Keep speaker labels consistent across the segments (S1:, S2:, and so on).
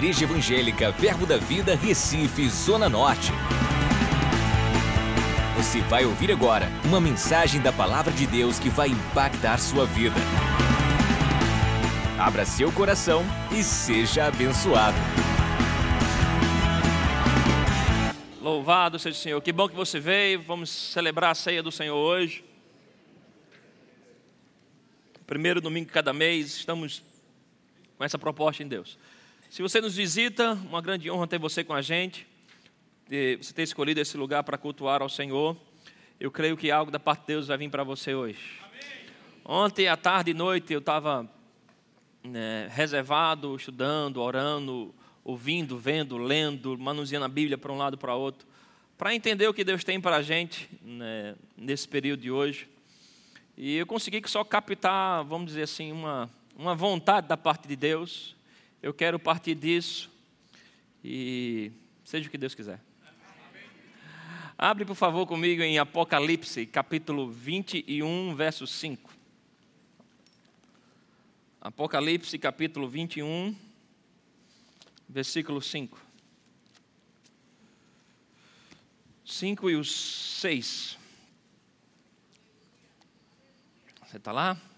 S1: Igreja Evangélica Verbo da Vida, Recife, Zona Norte. Você vai ouvir agora uma mensagem da Palavra de Deus que vai impactar sua vida. Abra seu coração e seja abençoado.
S2: Louvado seja o Senhor. Que bom que você veio. Vamos celebrar a ceia do Senhor hoje. Primeiro domingo de cada mês, estamos com essa proposta em Deus. Se você nos visita, uma grande honra ter você com a gente, você ter escolhido esse lugar para cultuar ao Senhor. Eu creio que algo da parte de Deus vai vir para você hoje. Ontem, à tarde e noite, eu estava né, reservado, estudando, orando, ouvindo, vendo, lendo, manuseando a Bíblia para um lado e para outro, para entender o que Deus tem para a gente né, nesse período de hoje. E eu consegui só captar, vamos dizer assim, uma, uma vontade da parte de Deus. Eu quero partir disso e seja o que Deus quiser. Abre, por favor, comigo em Apocalipse, capítulo 21, verso 5. Apocalipse, capítulo 21, versículo 5. 5 e os 6. Você está lá?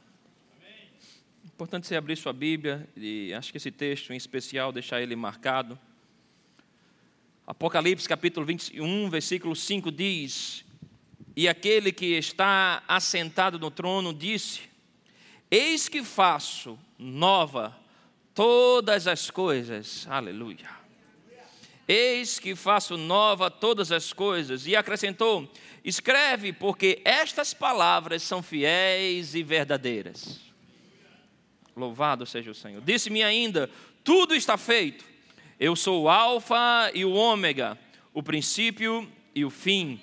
S2: Importante você abrir sua Bíblia e acho que esse texto em especial, deixar ele marcado. Apocalipse capítulo 21, versículo 5 diz: E aquele que está assentado no trono disse: Eis que faço nova todas as coisas. Aleluia. Eis que faço nova todas as coisas. E acrescentou: Escreve, porque estas palavras são fiéis e verdadeiras. Louvado seja o Senhor. Disse-me ainda: tudo está feito. Eu sou o Alfa e o Ômega, o princípio e o fim.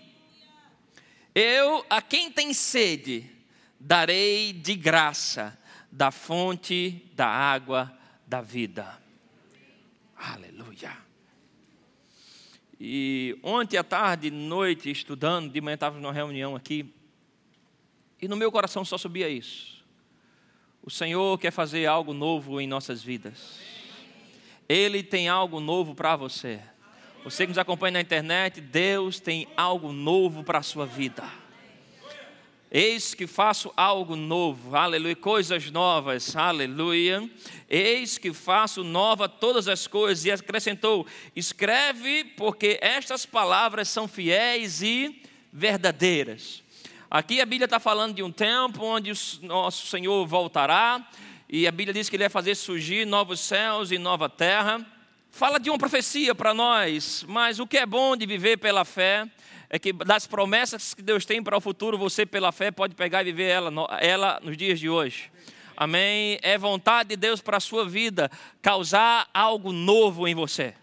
S2: Eu, a quem tem sede, darei de graça da fonte da água da vida. Aleluia. E ontem à tarde, noite, estudando, de manhã estávamos numa reunião aqui, e no meu coração só subia isso. O Senhor quer fazer algo novo em nossas vidas. Ele tem algo novo para você. Você que nos acompanha na internet, Deus tem algo novo para a sua vida. Eis que faço algo novo, aleluia, coisas novas, aleluia. Eis que faço nova todas as coisas. E acrescentou: escreve, porque estas palavras são fiéis e verdadeiras. Aqui a Bíblia está falando de um tempo onde o nosso Senhor voltará, e a Bíblia diz que Ele vai fazer surgir novos céus e nova terra. Fala de uma profecia para nós, mas o que é bom de viver pela fé é que das promessas que Deus tem para o futuro, você pela fé pode pegar e viver ela, ela nos dias de hoje. Amém? É vontade de Deus para a sua vida causar algo novo em você.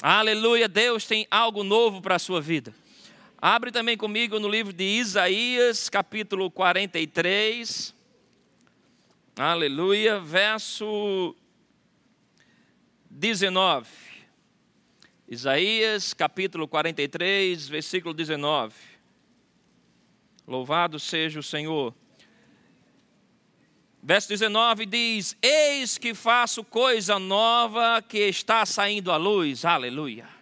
S2: Aleluia, Deus tem algo novo para a sua vida. Abre também comigo no livro de Isaías, capítulo 43. Aleluia, verso 19. Isaías, capítulo 43, versículo 19. Louvado seja o Senhor. Verso 19 diz: Eis que faço coisa nova que está saindo à luz. Aleluia.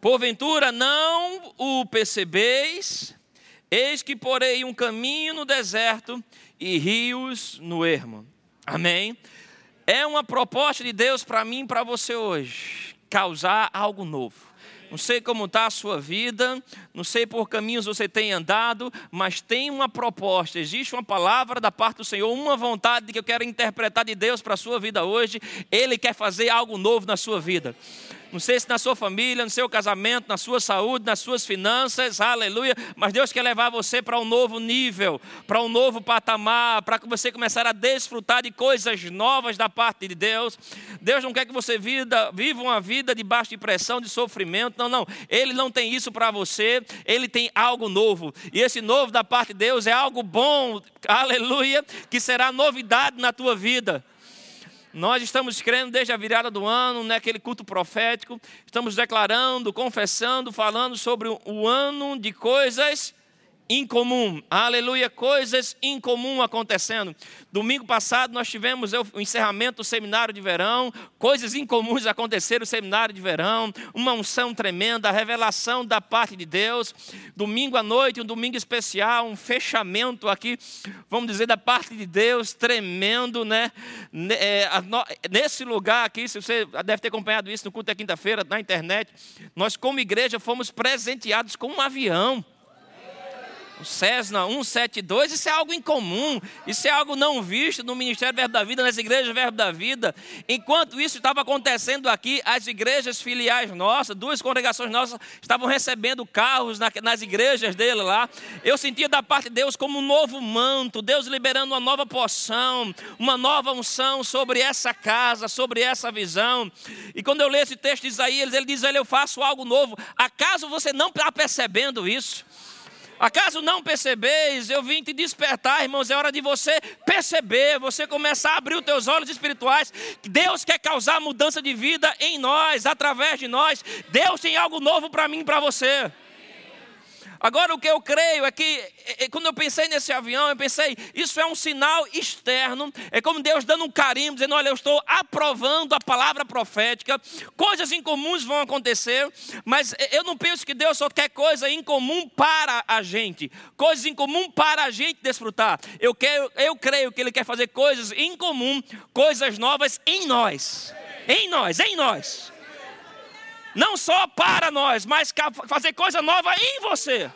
S2: Porventura não o percebeis, eis que porei um caminho no deserto e rios no ermo. Amém? É uma proposta de Deus para mim e para você hoje, causar algo novo. Não sei como está a sua vida, não sei por caminhos você tem andado, mas tem uma proposta, existe uma palavra da parte do Senhor, uma vontade que eu quero interpretar de Deus para a sua vida hoje. Ele quer fazer algo novo na sua vida não sei se na sua família, no seu casamento, na sua saúde, nas suas finanças, aleluia. Mas Deus quer levar você para um novo nível, para um novo patamar, para que você começar a desfrutar de coisas novas da parte de Deus. Deus não quer que você vida, viva uma vida debaixo de pressão, de sofrimento. Não, não. Ele não tem isso para você. Ele tem algo novo. E esse novo da parte de Deus é algo bom, aleluia, que será novidade na tua vida. Nós estamos crendo desde a virada do ano, naquele culto profético, estamos declarando, confessando, falando sobre o ano de coisas incomum. Aleluia, coisas incomum acontecendo. Domingo passado nós tivemos o encerramento do seminário de verão, coisas incomuns aconteceram no seminário de verão, uma unção tremenda, a revelação da parte de Deus. Domingo à noite, um domingo especial, um fechamento aqui, vamos dizer, da parte de Deus, tremendo, né? É, nesse lugar aqui, se você deve ter acompanhado isso no culto da quinta-feira na internet, nós como igreja fomos presenteados com um avião o Cessna 172, isso é algo incomum, isso é algo não visto no Ministério Verbo da Vida, nas igrejas Verbo da Vida. Enquanto isso estava acontecendo aqui, as igrejas filiais nossas, duas congregações nossas, estavam recebendo carros nas igrejas dele lá. Eu sentia da parte de Deus como um novo manto, Deus liberando uma nova porção, uma nova unção sobre essa casa, sobre essa visão. E quando eu leio esse texto de Isaías, ele diz: Eu faço algo novo. Acaso você não está percebendo isso? Acaso não percebeis? Eu vim te despertar, irmãos. É hora de você perceber, você começar a abrir os teus olhos espirituais. Deus quer causar mudança de vida em nós, através de nós. Deus tem algo novo para mim e para você. Agora, o que eu creio é que, é, é, quando eu pensei nesse avião, eu pensei, isso é um sinal externo, é como Deus dando um carimbo, dizendo: olha, eu estou aprovando a palavra profética, coisas incomuns vão acontecer, mas eu não penso que Deus só quer coisa incomum para a gente, coisas incomum para a gente desfrutar. Eu, quero, eu creio que Ele quer fazer coisas incomum, coisas novas em nós. Em nós, em nós. Não só para nós, mas fazer coisa nova em você.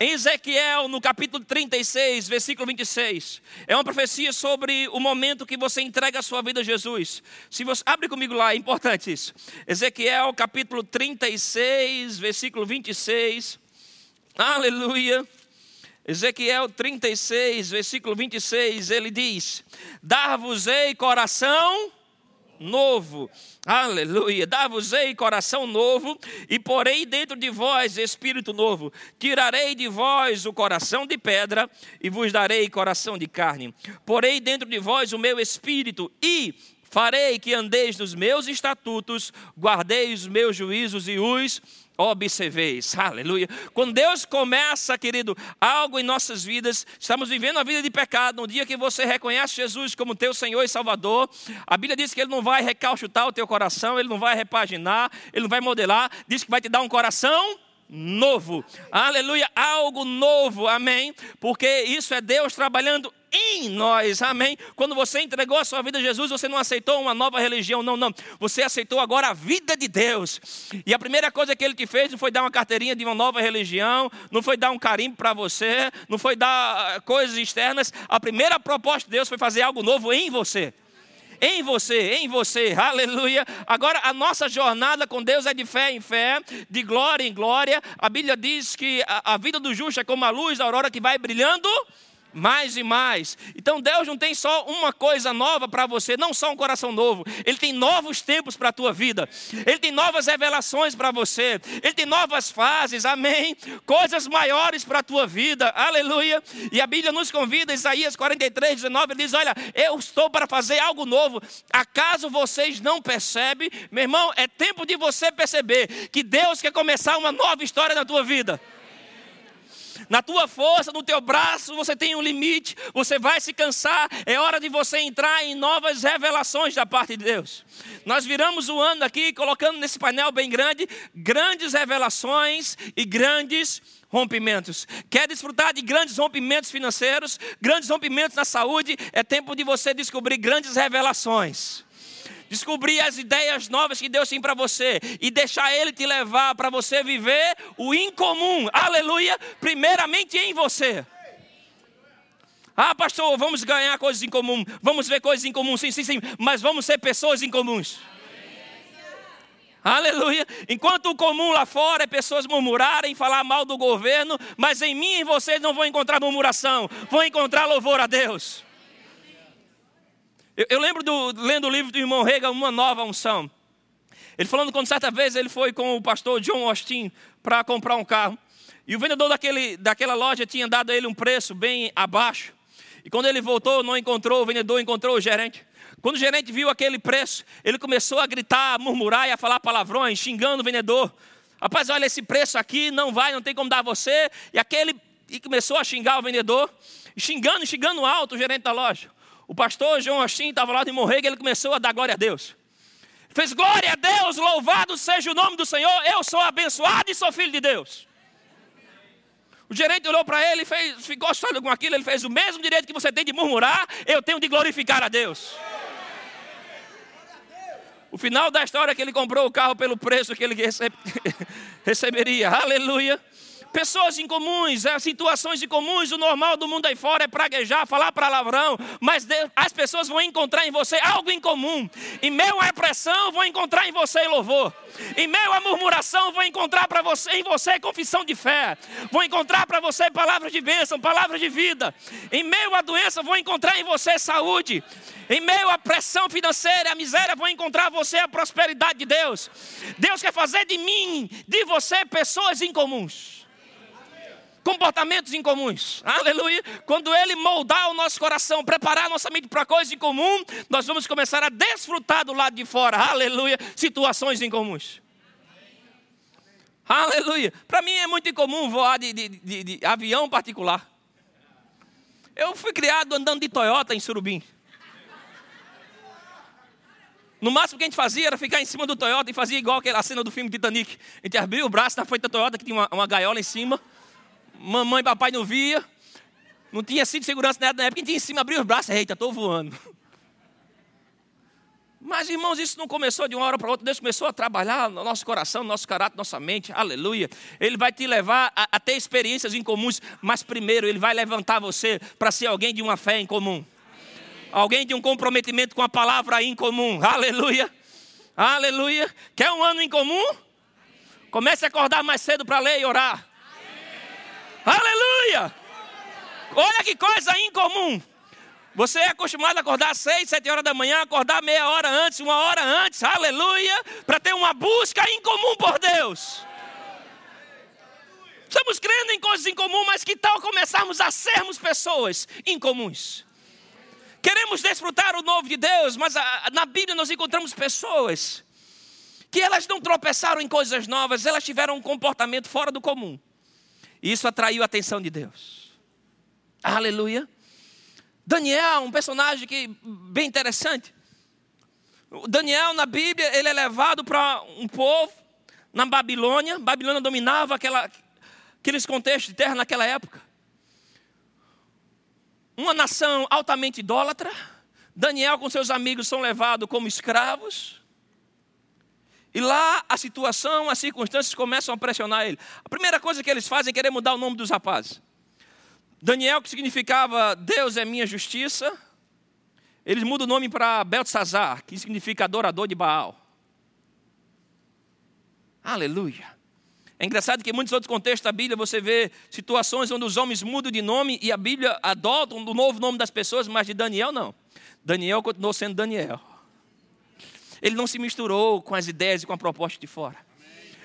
S2: Em Ezequiel, no capítulo 36, versículo 26, é uma profecia sobre o momento que você entrega a sua vida a Jesus. Se você abre comigo lá, é importante isso. Ezequiel, capítulo 36, versículo 26. Aleluia. Ezequiel 36, versículo 26, ele diz: Dar-vos-ei coração novo. Aleluia. Dar-vos-ei coração novo e porei dentro de vós espírito novo. Tirarei de vós o coração de pedra e vos darei coração de carne. Porei dentro de vós o meu espírito e farei que andeis nos meus estatutos, guardeis os meus juízos e os observeis. Aleluia. Quando Deus começa, querido, algo em nossas vidas, estamos vivendo uma vida de pecado. No dia que você reconhece Jesus como teu Senhor e Salvador, a Bíblia diz que Ele não vai recalchutar o teu coração, Ele não vai repaginar, Ele não vai modelar, diz que vai te dar um coração novo. Aleluia, algo novo. Amém. Porque isso é Deus trabalhando em nós, amém? Quando você entregou a sua vida a Jesus, você não aceitou uma nova religião, não, não. Você aceitou agora a vida de Deus. E a primeira coisa que ele te fez não foi dar uma carteirinha de uma nova religião, não foi dar um carimbo para você, não foi dar ah, coisas externas. A primeira proposta de Deus foi fazer algo novo em você em você, em você, aleluia. Agora, a nossa jornada com Deus é de fé em fé, de glória em glória. A Bíblia diz que a, a vida do justo é como a luz da aurora que vai brilhando mais e mais. Então Deus não tem só uma coisa nova para você, não só um coração novo. Ele tem novos tempos para a tua vida. Ele tem novas revelações para você. Ele tem novas fases. Amém. Coisas maiores para a tua vida. Aleluia. E a Bíblia nos convida, Isaías 43, 19, ele diz: "Olha, eu estou para fazer algo novo. Acaso vocês não percebem? Meu irmão, é tempo de você perceber que Deus quer começar uma nova história na tua vida. Na tua força, no teu braço, você tem um limite, você vai se cansar. É hora de você entrar em novas revelações da parte de Deus. Nós viramos o ano aqui colocando nesse painel bem grande grandes revelações e grandes rompimentos. Quer desfrutar de grandes rompimentos financeiros, grandes rompimentos na saúde? É tempo de você descobrir grandes revelações descobrir as ideias novas que Deus tem para você e deixar Ele te levar para você viver o incomum, aleluia, primeiramente em você. Ah, pastor, vamos ganhar coisas em comum, vamos ver coisas em comum, sim, sim, sim, mas vamos ser pessoas em comuns. Aleluia. Enquanto o comum lá fora é pessoas murmurarem, falar mal do governo, mas em mim e vocês não vão encontrar murmuração, vão encontrar louvor a Deus. Eu, eu lembro do, lendo o livro do irmão Rega, Uma Nova Unção. Ele falando quando certa vez ele foi com o pastor John Austin para comprar um carro. E o vendedor daquele, daquela loja tinha dado a ele um preço bem abaixo. E quando ele voltou, não encontrou o vendedor, encontrou o gerente. Quando o gerente viu aquele preço, ele começou a gritar, a murmurar e a falar palavrões, xingando o vendedor. Rapaz, olha esse preço aqui, não vai, não tem como dar a você. E aquele e começou a xingar o vendedor, xingando, xingando alto o gerente da loja. O pastor João Austin estava lá de morrer e ele começou a dar glória a Deus. Fez glória a Deus, louvado seja o nome do Senhor, eu sou abençoado e sou filho de Deus. O gerente olhou para ele e fez, ficou sólido com aquilo, ele fez o mesmo direito que você tem de murmurar, eu tenho de glorificar a Deus. O final da história é que ele comprou o carro pelo preço que ele recebe, receberia. Aleluia. Pessoas incomuns, é, situações incomuns, o normal do mundo aí fora é praguejar, falar palavrão, mas as pessoas vão encontrar em você algo em comum. Em meio à pressão, vão encontrar em você louvor. Em meio à murmuração, vão encontrar para você em você confissão de fé. Vão encontrar para você palavras de bênção, palavras de vida. Em meio à doença, vão encontrar em você saúde. Em meio à pressão financeira, à miséria, vão encontrar você a prosperidade de Deus. Deus quer fazer de mim, de você, pessoas incomuns comportamentos incomuns. Aleluia. Quando Ele moldar o nosso coração, preparar a nossa mente para coisas em comum, nós vamos começar a desfrutar do lado de fora. Aleluia. Situações incomuns. Aleluia. Para mim é muito incomum voar de, de, de, de, avião particular. Eu fui criado andando de Toyota em Surubim. No máximo que a gente fazia era ficar em cima do Toyota e fazia igual aquela cena do filme Titanic. A gente abria o braço na frente da Toyota, que tinha uma, uma gaiola em cima mamãe e papai não via, não tinha cinto de segurança na época, quem tinha em cima abriu os braços, eita, estou voando. Mas, irmãos, isso não começou de uma hora para outra. Deus começou a trabalhar no nosso coração, no nosso caráter, nossa mente. Aleluia. Ele vai te levar a, a ter experiências incomuns. Mas, primeiro, Ele vai levantar você para ser alguém de uma fé em comum. Alguém de um comprometimento com a palavra em comum. Aleluia. Aleluia. Quer um ano em comum? Comece a acordar mais cedo para ler e orar. Aleluia! Olha que coisa incomum. Você é acostumado a acordar às seis, sete horas da manhã, acordar meia hora antes, uma hora antes, aleluia, para ter uma busca incomum por Deus. Estamos crendo em coisas incomuns, mas que tal começarmos a sermos pessoas incomuns? Queremos desfrutar o novo de Deus, mas na Bíblia nós encontramos pessoas que elas não tropeçaram em coisas novas, elas tiveram um comportamento fora do comum. Isso atraiu a atenção de Deus. Aleluia. Daniel, um personagem que bem interessante. Daniel na Bíblia, ele é levado para um povo na Babilônia. Babilônia dominava aquela, aqueles contextos de terra naquela época. Uma nação altamente idólatra. Daniel com seus amigos são levados como escravos. E lá a situação, as circunstâncias começam a pressionar ele. A primeira coisa que eles fazem é querer mudar o nome dos rapazes. Daniel, que significava Deus é minha justiça, eles mudam o nome para Beltzazar, que significa adorador de Baal. Aleluia. É engraçado que em muitos outros contextos da Bíblia você vê situações onde os homens mudam de nome e a Bíblia adota um novo nome das pessoas, mas de Daniel não. Daniel continuou sendo Daniel. Ele não se misturou com as ideias e com a proposta de fora.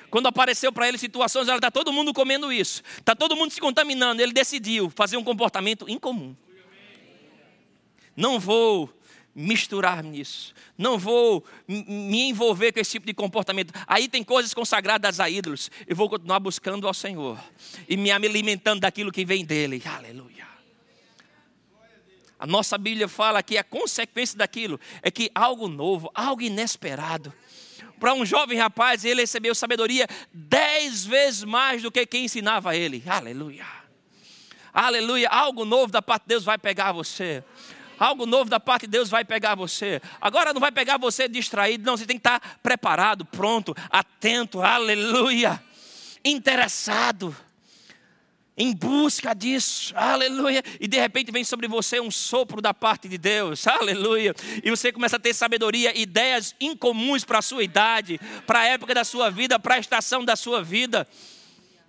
S2: Quando apareceu para ele situações, está todo mundo comendo isso, está todo mundo se contaminando. Ele decidiu fazer um comportamento incomum. Não vou misturar nisso, não vou me envolver com esse tipo de comportamento. Aí tem coisas consagradas a ídolos. Eu vou continuar buscando ao Senhor e me alimentando daquilo que vem dele. Aleluia. A nossa Bíblia fala que a consequência daquilo é que algo novo, algo inesperado. Para um jovem rapaz, ele recebeu sabedoria dez vezes mais do que quem ensinava ele. Aleluia. Aleluia. Algo novo da parte de Deus vai pegar você. Algo novo da parte de Deus vai pegar você. Agora não vai pegar você distraído, não. Você tem que estar preparado, pronto, atento. Aleluia. Interessado em busca disso, aleluia, e de repente vem sobre você um sopro da parte de Deus, aleluia, e você começa a ter sabedoria, ideias incomuns para a sua idade, para a época da sua vida, para a estação da sua vida.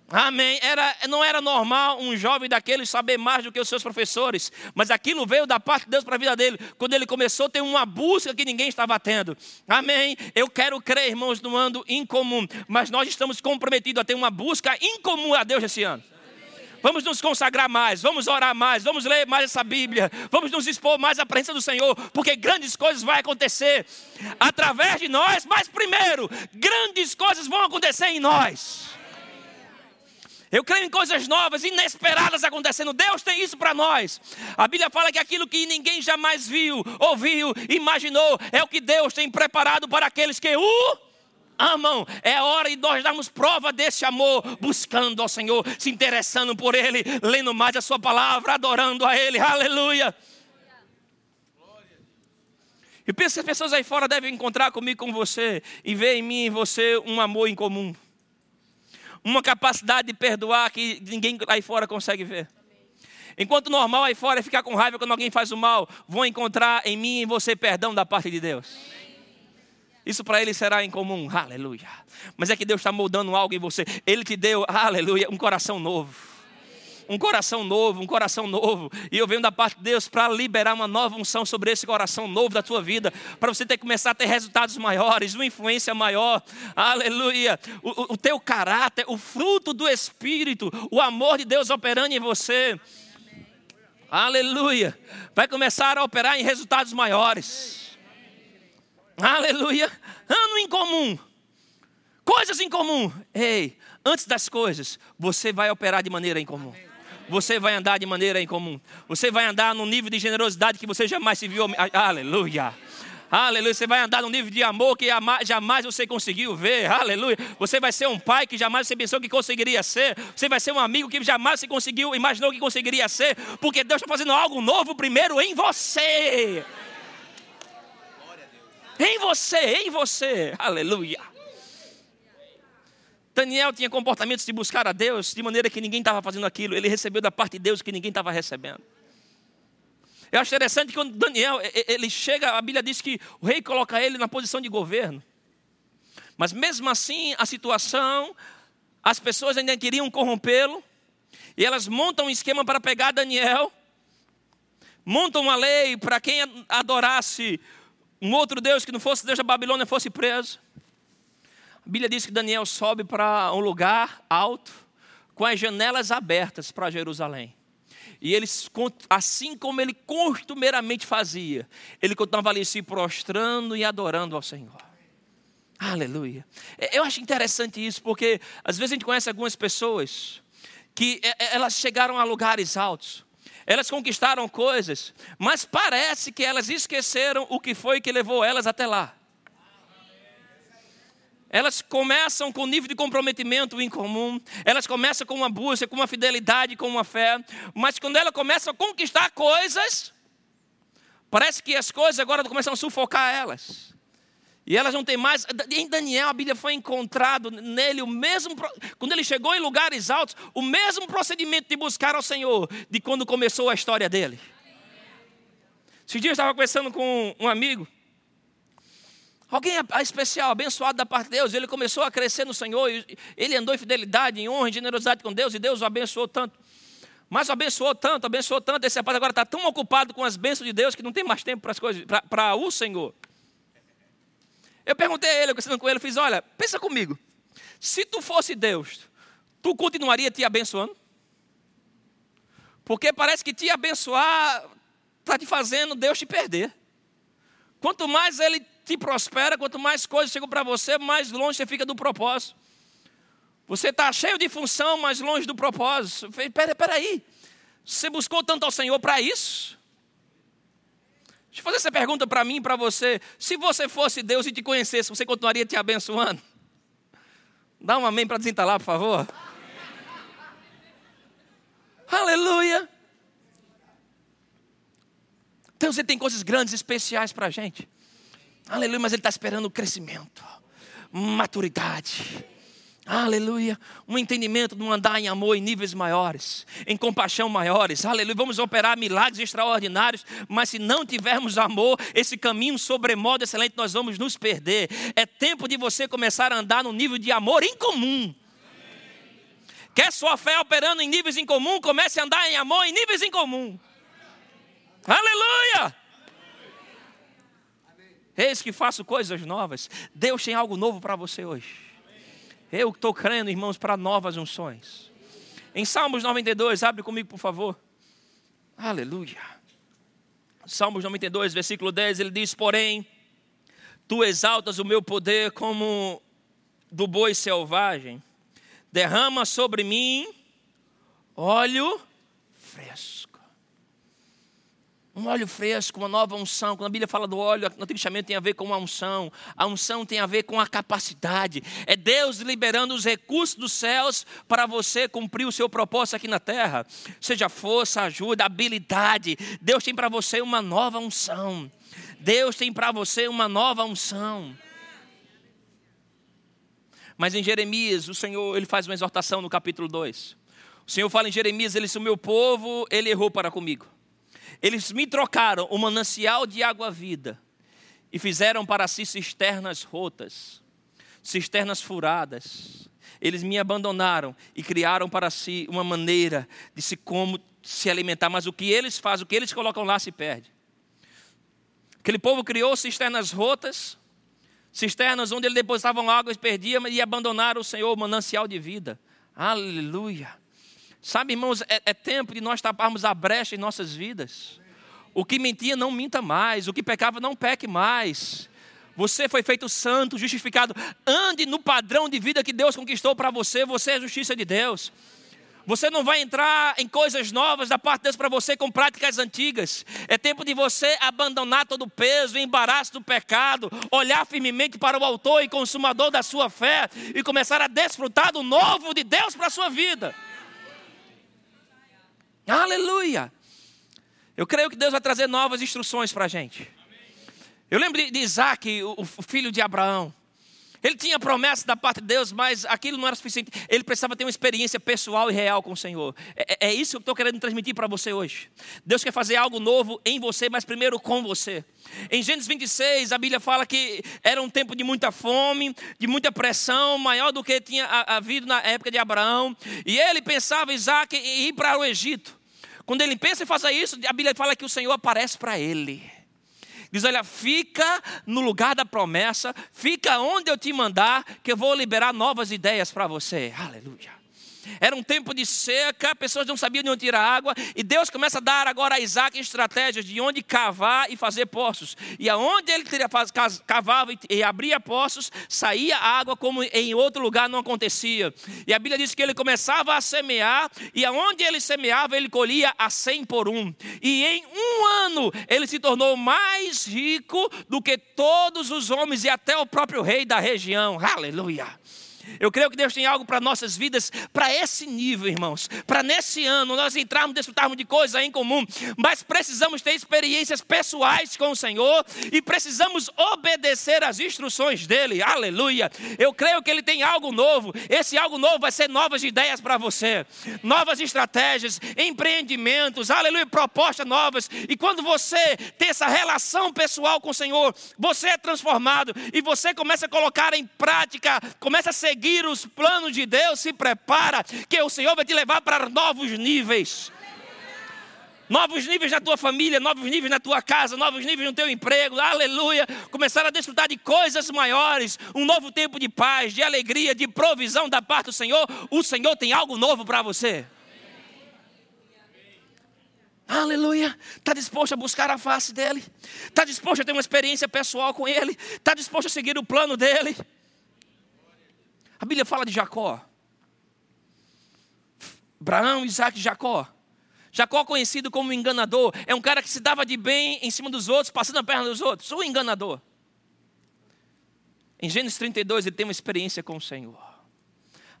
S2: Amém. Era, não era normal um jovem daquele saber mais do que os seus professores, mas aquilo veio da parte de Deus para a vida dele, quando ele começou a ter uma busca que ninguém estava tendo. Amém. Eu quero crer, irmãos, no ando incomum, mas nós estamos comprometidos a ter uma busca incomum a Deus esse ano. Vamos nos consagrar mais, vamos orar mais, vamos ler mais essa Bíblia, vamos nos expor mais à presença do Senhor, porque grandes coisas vão acontecer através de nós, mas primeiro, grandes coisas vão acontecer em nós. Eu creio em coisas novas, inesperadas acontecendo. Deus tem isso para nós. A Bíblia fala que aquilo que ninguém jamais viu, ouviu, imaginou, é o que Deus tem preparado para aqueles que o amam. É hora de nós darmos prova desse amor, buscando ao Senhor, se interessando por Ele, lendo mais a Sua palavra, adorando a Ele. Aleluia. Eu penso que as pessoas aí fora devem encontrar comigo, com você, e ver em mim e você um amor em comum. Uma capacidade de perdoar que ninguém aí fora consegue ver. Enquanto normal aí fora é ficar com raiva quando alguém faz o mal, vão encontrar em mim e em você perdão da parte de Deus. Isso para ele será incomum, aleluia. Mas é que Deus está moldando algo em você. Ele te deu, aleluia, um coração novo. Um coração novo, um coração novo. E eu venho da parte de Deus para liberar uma nova unção sobre esse coração novo da tua vida. Para você ter que começar a ter resultados maiores, uma influência maior. Aleluia. O, o teu caráter, o fruto do Espírito, o amor de Deus operando em você. Aleluia. Vai começar a operar em resultados maiores. Aleluia. Ano em comum. Coisas em comum. Ei, antes das coisas, você vai operar de maneira em comum. Você vai andar de maneira em comum. Você vai andar num nível de generosidade que você jamais se viu. Aleluia. Aleluia. Você vai andar num nível de amor que jamais você conseguiu ver. Aleluia. Você vai ser um pai que jamais você pensou que conseguiria ser. Você vai ser um amigo que jamais você conseguiu, imaginou que conseguiria ser. Porque Deus está fazendo algo novo primeiro em você. Em você, em você. Aleluia. Daniel tinha comportamentos de buscar a Deus de maneira que ninguém estava fazendo aquilo. Ele recebeu da parte de Deus que ninguém estava recebendo. Eu acho interessante que quando Daniel ele chega, a Bíblia diz que o rei coloca ele na posição de governo. Mas mesmo assim, a situação, as pessoas ainda queriam corrompê-lo. E elas montam um esquema para pegar Daniel. Montam uma lei para quem adorasse um outro Deus que não fosse Deus da Babilônia fosse preso. A Bíblia diz que Daniel sobe para um lugar alto, com as janelas abertas para Jerusalém. E ele, assim como ele costumeiramente fazia, ele continuava ali se prostrando e adorando ao Senhor. Aleluia. Eu acho interessante isso, porque às vezes a gente conhece algumas pessoas que elas chegaram a lugares altos, elas conquistaram coisas, mas parece que elas esqueceram o que foi que levou elas até lá. Elas começam com um nível de comprometimento incomum, elas começam com uma busca, com uma fidelidade, com uma fé, mas quando elas começam a conquistar coisas, parece que as coisas agora começam a sufocar elas. E elas não têm mais. Em Daniel, a Bíblia foi encontrado nele o mesmo. Quando ele chegou em lugares altos, o mesmo procedimento de buscar ao Senhor de quando começou a história dele. Esse dia eu estava conversando com um amigo. Alguém especial, abençoado da parte de Deus, ele começou a crescer no Senhor, ele andou em fidelidade, em honra, em generosidade com Deus, e Deus o abençoou tanto. Mas o abençoou tanto, abençoou tanto, esse rapaz agora está tão ocupado com as bênçãos de Deus que não tem mais tempo para as coisas, para o Senhor. Eu perguntei a ele, eu conversando com ele, eu fiz: olha, pensa comigo. Se tu fosse Deus, tu continuaria te abençoando? Porque parece que te abençoar está te fazendo Deus te perder. Quanto mais Ele te prospera, quanto mais coisas chegam para você, mais longe você fica do propósito. Você está cheio de função, mas longe do propósito. Peraí, peraí. Você buscou tanto ao Senhor para isso? Deixa eu fazer essa pergunta para mim e para você. Se você fosse Deus e te conhecesse, você continuaria te abençoando? Dá um amém para desentalar, por favor. Aleluia. Deus ele tem coisas grandes, especiais para a gente. Aleluia, mas Ele está esperando crescimento, maturidade Aleluia. Um entendimento de um andar em amor em níveis maiores, em compaixão maiores. Aleluia. Vamos operar milagres extraordinários, mas se não tivermos amor, esse caminho sobremodo excelente, nós vamos nos perder. É tempo de você começar a andar no nível de amor em comum. Quer sua fé operando em níveis em comum? Comece a andar em amor em níveis em comum. Aleluia. Eis que faço coisas novas. Deus tem algo novo para você hoje. Eu estou crendo, irmãos, para novas unções. Em Salmos 92, abre comigo, por favor. Aleluia. Salmos 92, versículo 10, ele diz: Porém, tu exaltas o meu poder como do boi selvagem, derrama sobre mim óleo fresco. Um óleo fresco, uma nova unção. Quando a Bíblia fala do óleo, no Antigo Testamento tem a ver com a unção. A unção tem a ver com a capacidade. É Deus liberando os recursos dos céus para você cumprir o seu propósito aqui na terra. Seja força, ajuda, habilidade. Deus tem para você uma nova unção. Deus tem para você uma nova unção. Mas em Jeremias, o Senhor, ele faz uma exortação no capítulo 2. O Senhor fala em Jeremias, ele disse, o meu povo, ele errou para comigo. Eles me trocaram o manancial de água vida e fizeram para si cisternas rotas, cisternas furadas. Eles me abandonaram e criaram para si uma maneira de se como se alimentar, mas o que eles fazem, o que eles colocam lá se perde. Aquele povo criou cisternas rotas, cisternas onde eles depositavam água e perdiam e abandonaram o Senhor, o manancial de vida. Aleluia. Sabe, irmãos, é, é tempo de nós taparmos a brecha em nossas vidas. O que mentia, não minta mais. O que pecava, não peque mais. Você foi feito santo, justificado. Ande no padrão de vida que Deus conquistou para você. Você é a justiça de Deus. Você não vai entrar em coisas novas da parte de Deus para você com práticas antigas. É tempo de você abandonar todo o peso, o embaraço do pecado, olhar firmemente para o autor e consumador da sua fé e começar a desfrutar do novo de Deus para a sua vida. Aleluia! Eu creio que Deus vai trazer novas instruções para a gente. Eu lembro de Isaac, o filho de Abraão. Ele tinha promessa da parte de Deus, mas aquilo não era suficiente. Ele precisava ter uma experiência pessoal e real com o Senhor. É, é, é isso que eu estou querendo transmitir para você hoje. Deus quer fazer algo novo em você, mas primeiro com você. Em Gênesis 26, a Bíblia fala que era um tempo de muita fome, de muita pressão, maior do que tinha havido na época de Abraão. E ele pensava, Isaac, em ir para o Egito. Quando ele pensa em fazer isso, a Bíblia fala que o Senhor aparece para ele. Diz: Olha, fica no lugar da promessa, fica onde eu te mandar, que eu vou liberar novas ideias para você. Aleluia. Era um tempo de seca, pessoas não sabiam de onde tirar água, e Deus começa a dar agora a Isaac estratégias de onde cavar e fazer poços. E aonde ele cavava e abria poços, saía água como em outro lugar não acontecia. E a Bíblia diz que ele começava a semear, e aonde ele semeava, ele colhia a cem por um. E em um ano ele se tornou mais rico do que todos os homens e até o próprio rei da região. Aleluia. Eu creio que Deus tem algo para nossas vidas, para esse nível, irmãos. Para nesse ano nós entrarmos, desfrutarmos de coisas em comum, mas precisamos ter experiências pessoais com o Senhor e precisamos obedecer às instruções dele. Aleluia. Eu creio que ele tem algo novo. Esse algo novo vai ser novas ideias para você, novas estratégias, empreendimentos, aleluia, propostas novas. E quando você tem essa relação pessoal com o Senhor, você é transformado e você começa a colocar em prática, começa a ser seguir os planos de Deus, se prepara, que o Senhor vai te levar para novos níveis. Novos níveis na tua família, novos níveis na tua casa, novos níveis no teu emprego, aleluia. Começar a desfrutar de coisas maiores, um novo tempo de paz, de alegria, de provisão da parte do Senhor. O Senhor tem algo novo para você. Aleluia. Está disposto a buscar a face dele? Está disposto a ter uma experiência pessoal com ele? Está disposto a seguir o plano dele? A Bíblia fala de Jacó. Abraão, Isaac e Jacó. Jacó, conhecido como enganador, é um cara que se dava de bem em cima dos outros, passando a perna dos outros. O enganador. Em Gênesis 32, ele tem uma experiência com o Senhor.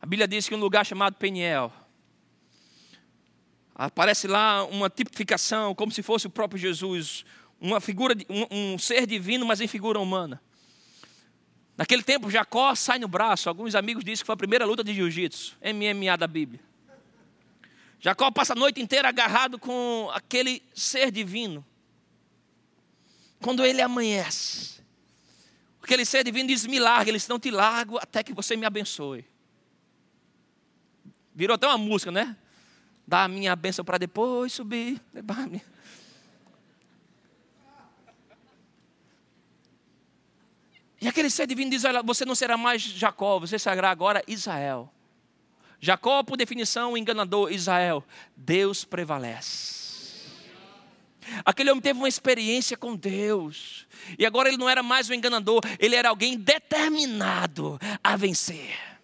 S2: A Bíblia diz que um lugar chamado Peniel. Aparece lá uma tipificação, como se fosse o próprio Jesus, uma figura, um, um ser divino, mas em figura humana. Naquele tempo, Jacó sai no braço. Alguns amigos dizem que foi a primeira luta de jiu-jitsu, MMA da Bíblia. Jacó passa a noite inteira agarrado com aquele ser divino. Quando ele amanhece, aquele ser divino diz: Me larga, ele diz: Não te largo até que você me abençoe. Virou até uma música, né? Dá a minha bênção para depois subir. E aquele ser divino diz: Olha, você não será mais Jacó, você será agora Israel. Jacó, por definição, enganador. Israel, Deus prevalece. Aquele homem teve uma experiência com Deus. E agora ele não era mais um enganador, ele era alguém determinado a vencer.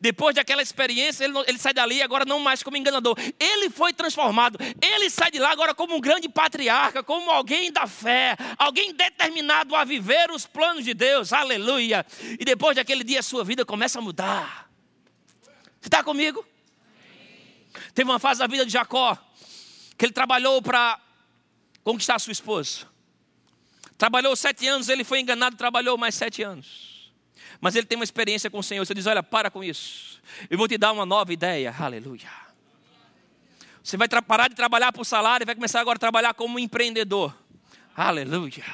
S2: Depois daquela experiência, ele, ele, sai dali agora não mais como enganador. Ele foi transformado. Ele sai de lá agora como um grande patriarca, como alguém da fé, alguém determinado a viver os planos de Deus. Aleluia. E depois daquele dia, a sua vida começa a mudar. Você está comigo? Teve uma fase da vida de Jacó que ele trabalhou para conquistar sua esposa. Trabalhou sete anos, ele foi enganado, trabalhou mais sete anos. Mas ele tem uma experiência com o Senhor. Você diz: Olha, para com isso. Eu vou te dar uma nova ideia. Aleluia. Você vai parar de trabalhar por salário e vai começar agora a trabalhar como empreendedor. Aleluia.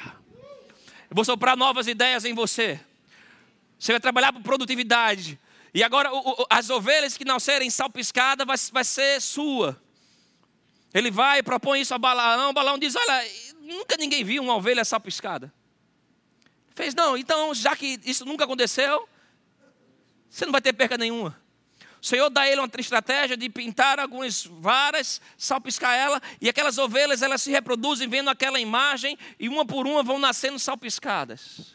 S2: Eu vou soprar novas ideias em você. Você vai trabalhar por produtividade. E agora o, o, as ovelhas que nascerem salpiscadas vai, vai ser sua. Ele vai e propõe isso a Balaão. Balaão diz: Olha, nunca ninguém viu uma ovelha sapiscada. Fez, não, então, já que isso nunca aconteceu, você não vai ter perca nenhuma. O Senhor dá a ele uma estratégia de pintar algumas varas, salpiscar ela, e aquelas ovelhas elas se reproduzem vendo aquela imagem, e uma por uma vão nascendo salpiscadas.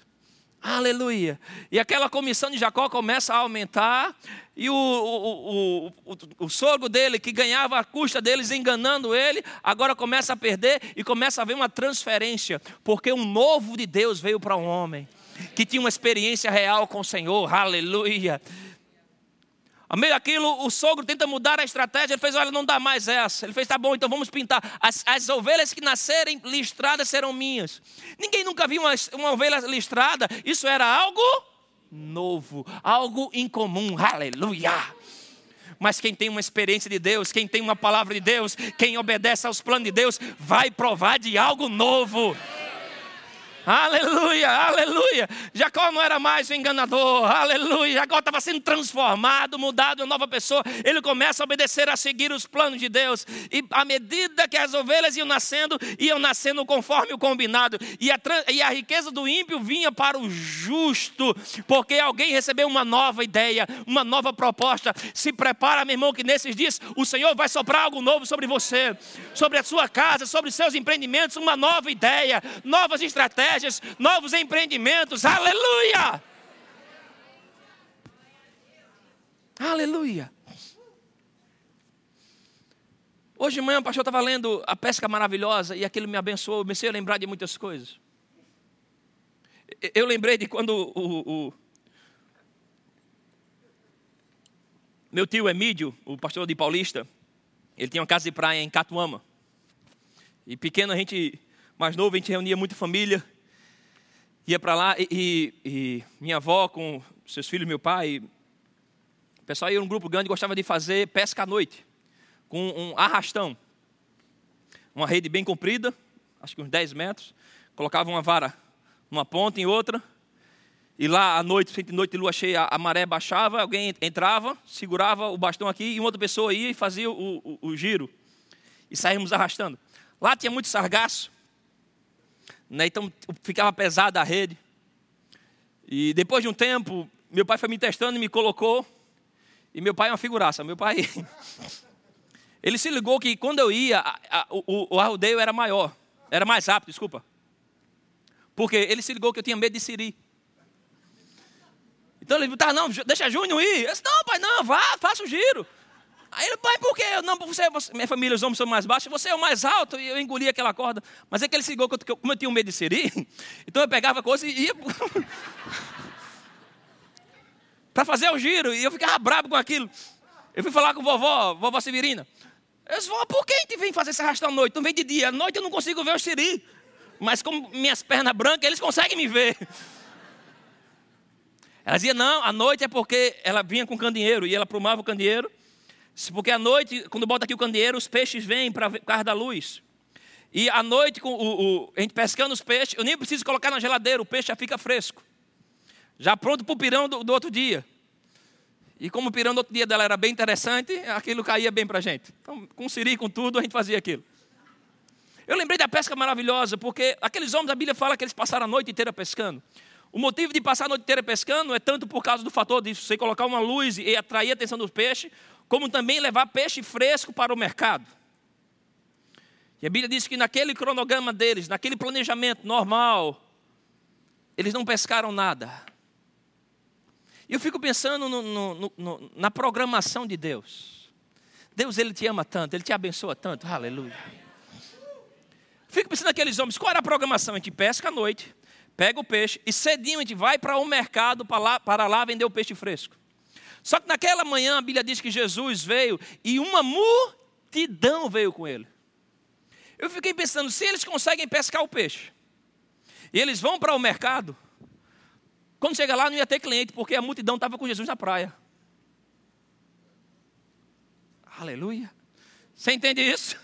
S2: Aleluia. E aquela comissão de Jacó começa a aumentar. E o, o, o, o, sogro dele, que ganhava a custa deles enganando ele, agora começa a perder e começa a haver uma transferência. Porque um novo de Deus veio para um homem que tinha uma experiência real com o Senhor. Aleluia. A meio o sogro tenta mudar a estratégia. Ele fez: Olha, não dá mais essa. Ele fez: Tá bom, então vamos pintar. As, as ovelhas que nascerem listradas serão minhas. Ninguém nunca viu uma, uma ovelha listrada. Isso era algo novo, algo incomum. Aleluia. Mas quem tem uma experiência de Deus, quem tem uma palavra de Deus, quem obedece aos planos de Deus, vai provar de algo novo. Aleluia, aleluia. Jacó não era mais o enganador. Aleluia. Jacó estava sendo transformado, mudado, uma nova pessoa. Ele começa a obedecer, a seguir os planos de Deus. E à medida que as ovelhas iam nascendo, iam nascendo conforme o combinado. E a, e a riqueza do ímpio vinha para o justo, porque alguém recebeu uma nova ideia, uma nova proposta. Se prepara, meu irmão, que nesses dias o Senhor vai soprar algo novo sobre você, sobre a sua casa, sobre seus empreendimentos, uma nova ideia, novas estratégias novos empreendimentos. Aleluia! Aleluia! Hoje de manhã o pastor estava lendo A Pesca Maravilhosa e aquilo me abençoou, comecei a lembrar de muitas coisas. Eu lembrei de quando o, o meu tio Emílio, o pastor de Paulista, ele tinha uma casa de praia em Catuama. E pequeno a gente, mais novo, a gente reunia muita família ia para lá e, e, e, minha avó com seus filhos, meu pai, o pessoal ia um grupo grande gostava de fazer pesca à noite, com um arrastão. Uma rede bem comprida, acho que uns 10 metros, colocava uma vara numa ponta em outra, e lá à noite, frente noite de lua cheia, a maré baixava, alguém entrava, segurava o bastão aqui, e uma outra pessoa ia e fazia o, o, o giro. E saímos arrastando. Lá tinha muito sargaço, né? Então ficava pesada a rede. E depois de um tempo, meu pai foi me testando e me colocou. E meu pai é uma figuraça. Meu pai. Ele se ligou que quando eu ia, a, a, o, o arrodeio era maior. Era mais rápido, desculpa. Porque ele se ligou que eu tinha medo de siri. Então ele disse, tá, não, deixa Júnior ir. Eu disse, não, pai, não, vá, faça o giro. Aí ele, pai, por quê? Não, você, você, minha família, os homens são mais baixos, você é o mais alto, e eu engoli aquela corda. Mas é que ele se ligou, que eu, como eu tinha um medo de serir, então eu pegava a coisa e ia. para fazer o giro, e eu ficava brabo com aquilo. Eu fui falar com vovó, vovó Severina. Eu disse, vovó, por que a gente vem fazer esse arrasto à noite? Não vem de dia. À noite eu não consigo ver o siri. Mas como minhas pernas brancas, eles conseguem me ver. Ela dizia, não, à noite é porque ela vinha com candeeiro, e ela prumava o candeeiro, porque à noite, quando bota aqui o candeeiro, os peixes vêm para por causa da luz. E à noite, com o, o, a gente pescando os peixes, eu nem preciso colocar na geladeira, o peixe já fica fresco. Já pronto para o pirão do, do, outro dia. E como o pirão do outro dia dela era bem interessante, aquilo caía bem para a gente. Então, com siri, com tudo, a gente fazia aquilo. Eu lembrei da pesca maravilhosa, porque aqueles homens, a Bíblia fala que eles passaram a noite inteira pescando. O motivo de passar a noite inteira pescando é tanto por causa do fator de você colocar uma luz e atrair a atenção dos peixes, como também levar peixe fresco para o mercado. E a Bíblia diz que naquele cronograma deles, naquele planejamento normal, eles não pescaram nada. E eu fico pensando no, no, no, na programação de Deus. Deus, Ele te ama tanto, Ele te abençoa tanto, aleluia. Fico pensando naqueles homens, qual era a programação? A gente pesca à noite, pega o peixe e cedinho a gente vai para o um mercado para lá, para lá vender o peixe fresco. Só que naquela manhã a Bíblia diz que Jesus veio e uma multidão veio com ele. Eu fiquei pensando, se eles conseguem pescar o peixe, e eles vão para o mercado, quando chega lá não ia ter cliente, porque a multidão estava com Jesus na praia. Aleluia. Você entende isso?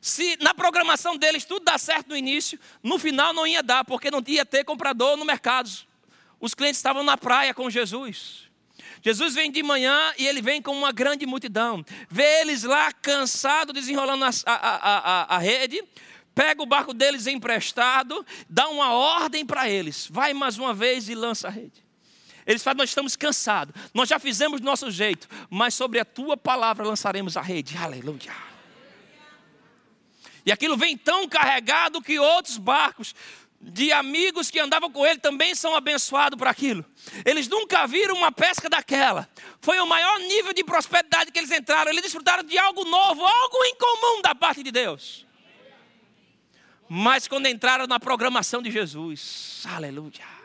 S2: Se na programação deles tudo dá certo no início, no final não ia dar, porque não ia ter comprador no mercado. Os clientes estavam na praia com Jesus. Jesus vem de manhã e ele vem com uma grande multidão. Vê eles lá cansados, desenrolando a, a, a, a rede, pega o barco deles emprestado, dá uma ordem para eles: vai mais uma vez e lança a rede. Eles falam: Nós estamos cansados, nós já fizemos do nosso jeito, mas sobre a tua palavra lançaremos a rede. Aleluia. E aquilo vem tão carregado que outros barcos de amigos que andavam com ele também são abençoados por aquilo. Eles nunca viram uma pesca daquela. Foi o maior nível de prosperidade que eles entraram. Eles desfrutaram de algo novo, algo incomum da parte de Deus. Mas quando entraram na programação de Jesus, aleluia.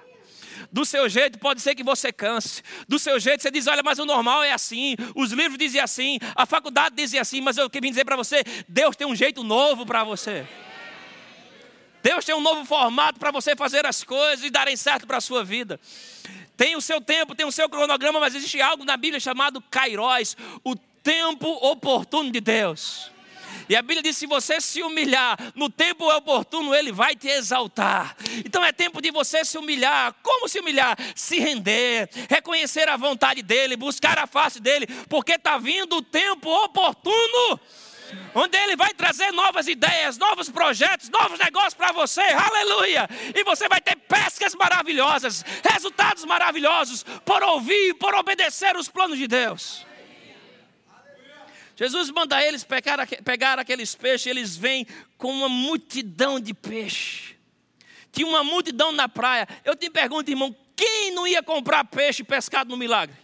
S2: Do seu jeito pode ser que você canse. Do seu jeito você diz: olha, mas o normal é assim. Os livros diziam assim. A faculdade dizia assim. Mas eu quero dizer para você: Deus tem um jeito novo para você. Deus tem um novo formato para você fazer as coisas e darem certo para a sua vida. Tem o seu tempo, tem o seu cronograma, mas existe algo na Bíblia chamado Kairos, o tempo oportuno de Deus. E a Bíblia diz: se você se humilhar no tempo oportuno, Ele vai te exaltar. Então é tempo de você se humilhar. Como se humilhar? Se render, reconhecer a vontade dEle, buscar a face dEle, porque está vindo o tempo oportuno onde Ele vai trazer novas ideias, novos projetos, novos negócios para você, aleluia! E você vai ter pescas maravilhosas, resultados maravilhosos, por ouvir e por obedecer os planos de Deus. Jesus manda eles pegar, pegar aqueles peixes, eles vêm com uma multidão de peixe. Tinha uma multidão na praia. Eu te pergunto, irmão, quem não ia comprar peixe pescado no milagre?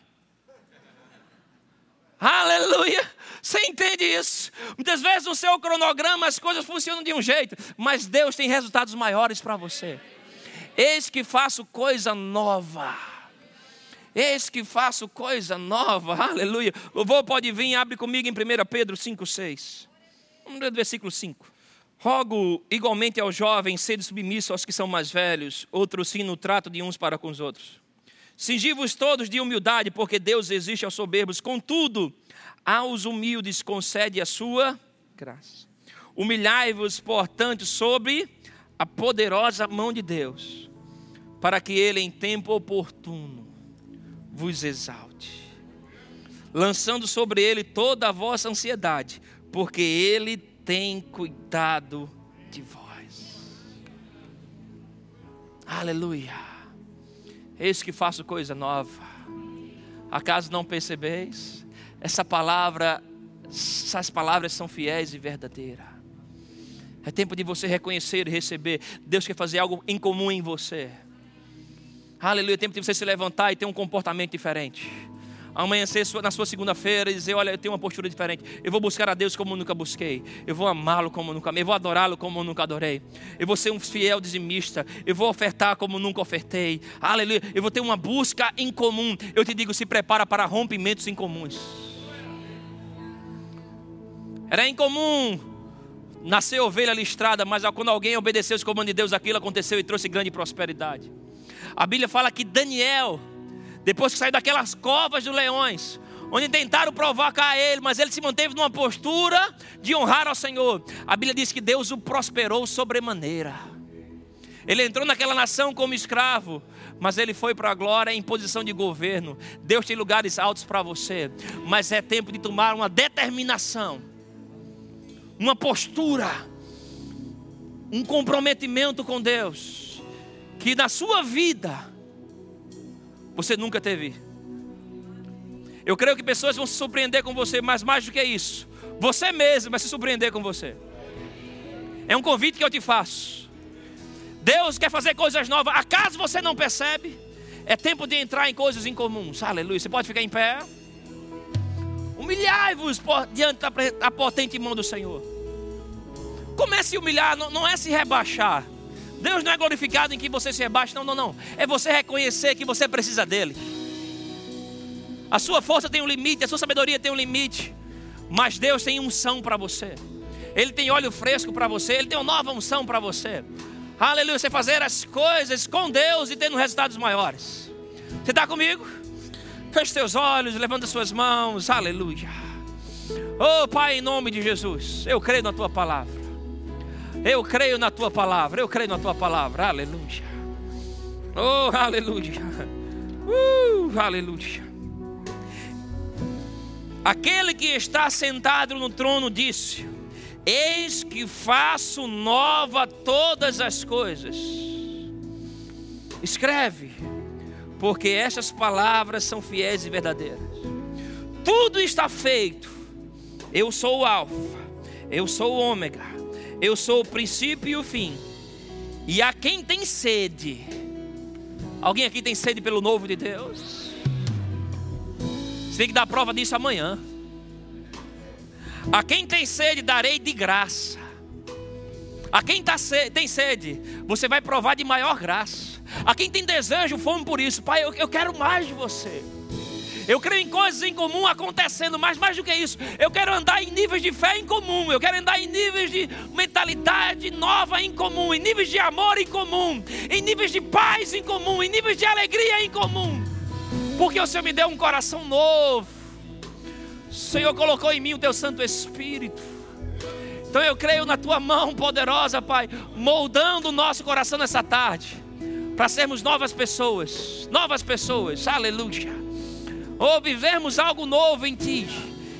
S2: Aleluia! Você entende isso? Muitas vezes no seu cronograma as coisas funcionam de um jeito, mas Deus tem resultados maiores para você. Eis que faço coisa nova. Eis que faço coisa nova. Aleluia. O vô pode vir, abre comigo em 1 Pedro 5,6. Vamos ler do versículo 5. Rogo igualmente aos jovens, sede submissos aos que são mais velhos, outros sim no trato de uns para com os outros. Cingi-vos todos de humildade, porque Deus existe aos soberbos. Contudo, aos humildes concede a sua graça. Humilhai-vos, portanto, sobre a poderosa mão de Deus, para que Ele, em tempo oportuno, vos exalte, lançando sobre Ele toda a vossa ansiedade, porque Ele tem cuidado de vós. Aleluia. Eis que faço coisa nova. Acaso não percebeis? Essa palavra, essas palavras são fiéis e verdadeiras. É tempo de você reconhecer e receber. Deus quer fazer algo em comum em você. Aleluia. É tempo de você se levantar e ter um comportamento diferente amanhecer na sua segunda-feira e dizer: Olha, eu tenho uma postura diferente. Eu vou buscar a Deus como nunca busquei. Eu vou amá-lo como nunca amei. Eu vou adorá-lo como nunca adorei. Eu vou ser um fiel dizimista. Eu vou ofertar como nunca ofertei. Aleluia. Eu vou ter uma busca em comum. Eu te digo: se prepara para rompimentos incomuns. Era incomum nascer ovelha listrada, mas quando alguém obedeceu os comandos de Deus, aquilo aconteceu e trouxe grande prosperidade. A Bíblia fala que Daniel depois que saiu daquelas covas dos leões, onde tentaram provocar ele, mas ele se manteve numa postura de honrar ao Senhor. A Bíblia diz que Deus o prosperou sobremaneira. Ele entrou naquela nação como escravo, mas ele foi para a glória em posição de governo. Deus tem lugares altos para você, mas é tempo de tomar uma determinação, uma postura, um comprometimento com Deus que na sua vida você nunca teve. Eu creio que pessoas vão se surpreender com você, mas mais do que isso, você mesmo vai se surpreender com você. É um convite que eu te faço. Deus quer fazer coisas novas. Acaso você não percebe? É tempo de entrar em coisas incomuns. Aleluia. Você pode ficar em pé. Humilhai-vos diante da potente mão do Senhor. Comece a humilhar, não, é se rebaixar. Deus não é glorificado em que você se rebaixe, não, não, não. É você reconhecer que você precisa dele. A sua força tem um limite, a sua sabedoria tem um limite. Mas Deus tem unção para você. Ele tem óleo fresco para você, ele tem uma nova unção para você. Aleluia, você fazer as coisas com Deus e tendo resultados maiores. Você está comigo? Feche seus olhos, levanta suas mãos. Aleluia. Oh Pai, em nome de Jesus, eu creio na tua palavra. Eu creio na tua palavra. Eu creio na tua palavra. Aleluia. Oh, aleluia. Uh, aleluia. Aquele que está sentado no trono disse: Eis que faço nova todas as coisas. Escreve porque estas palavras são fiéis e verdadeiras. Tudo está feito. Eu sou o Alfa, eu sou o Ômega, eu sou o princípio e o fim. E a quem tem sede, alguém aqui tem sede pelo novo de Deus? Você tem que dar prova disso amanhã. A quem tem sede, darei de graça. A quem tá tem sede, você vai provar de maior graça. A quem tem desejo, fome por isso. Pai, eu, eu quero mais de você. Eu creio em coisas em comum acontecendo, mas mais do que isso, eu quero andar em níveis de fé em comum, eu quero andar em níveis de mentalidade nova em comum, em níveis de amor em comum, em níveis de paz em comum, em níveis de alegria em comum, porque o Senhor me deu um coração novo, o Senhor colocou em mim o teu Santo Espírito. Então eu creio na tua mão poderosa, Pai, moldando o nosso coração nessa tarde para sermos novas pessoas, novas pessoas, aleluia. Ou vivermos algo novo em Ti,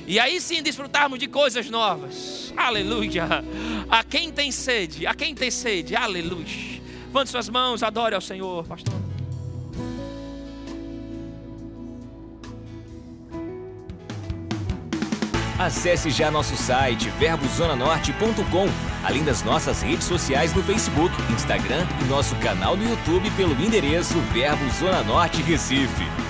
S2: e aí sim desfrutarmos de coisas novas, aleluia. A quem tem sede, a quem tem sede, aleluia. Levante suas mãos, adore ao Senhor, pastor.
S1: Acesse já nosso site verbozonanorte.com, além das nossas redes sociais no Facebook, Instagram e nosso canal no YouTube pelo endereço Verbo Zona Norte Recife.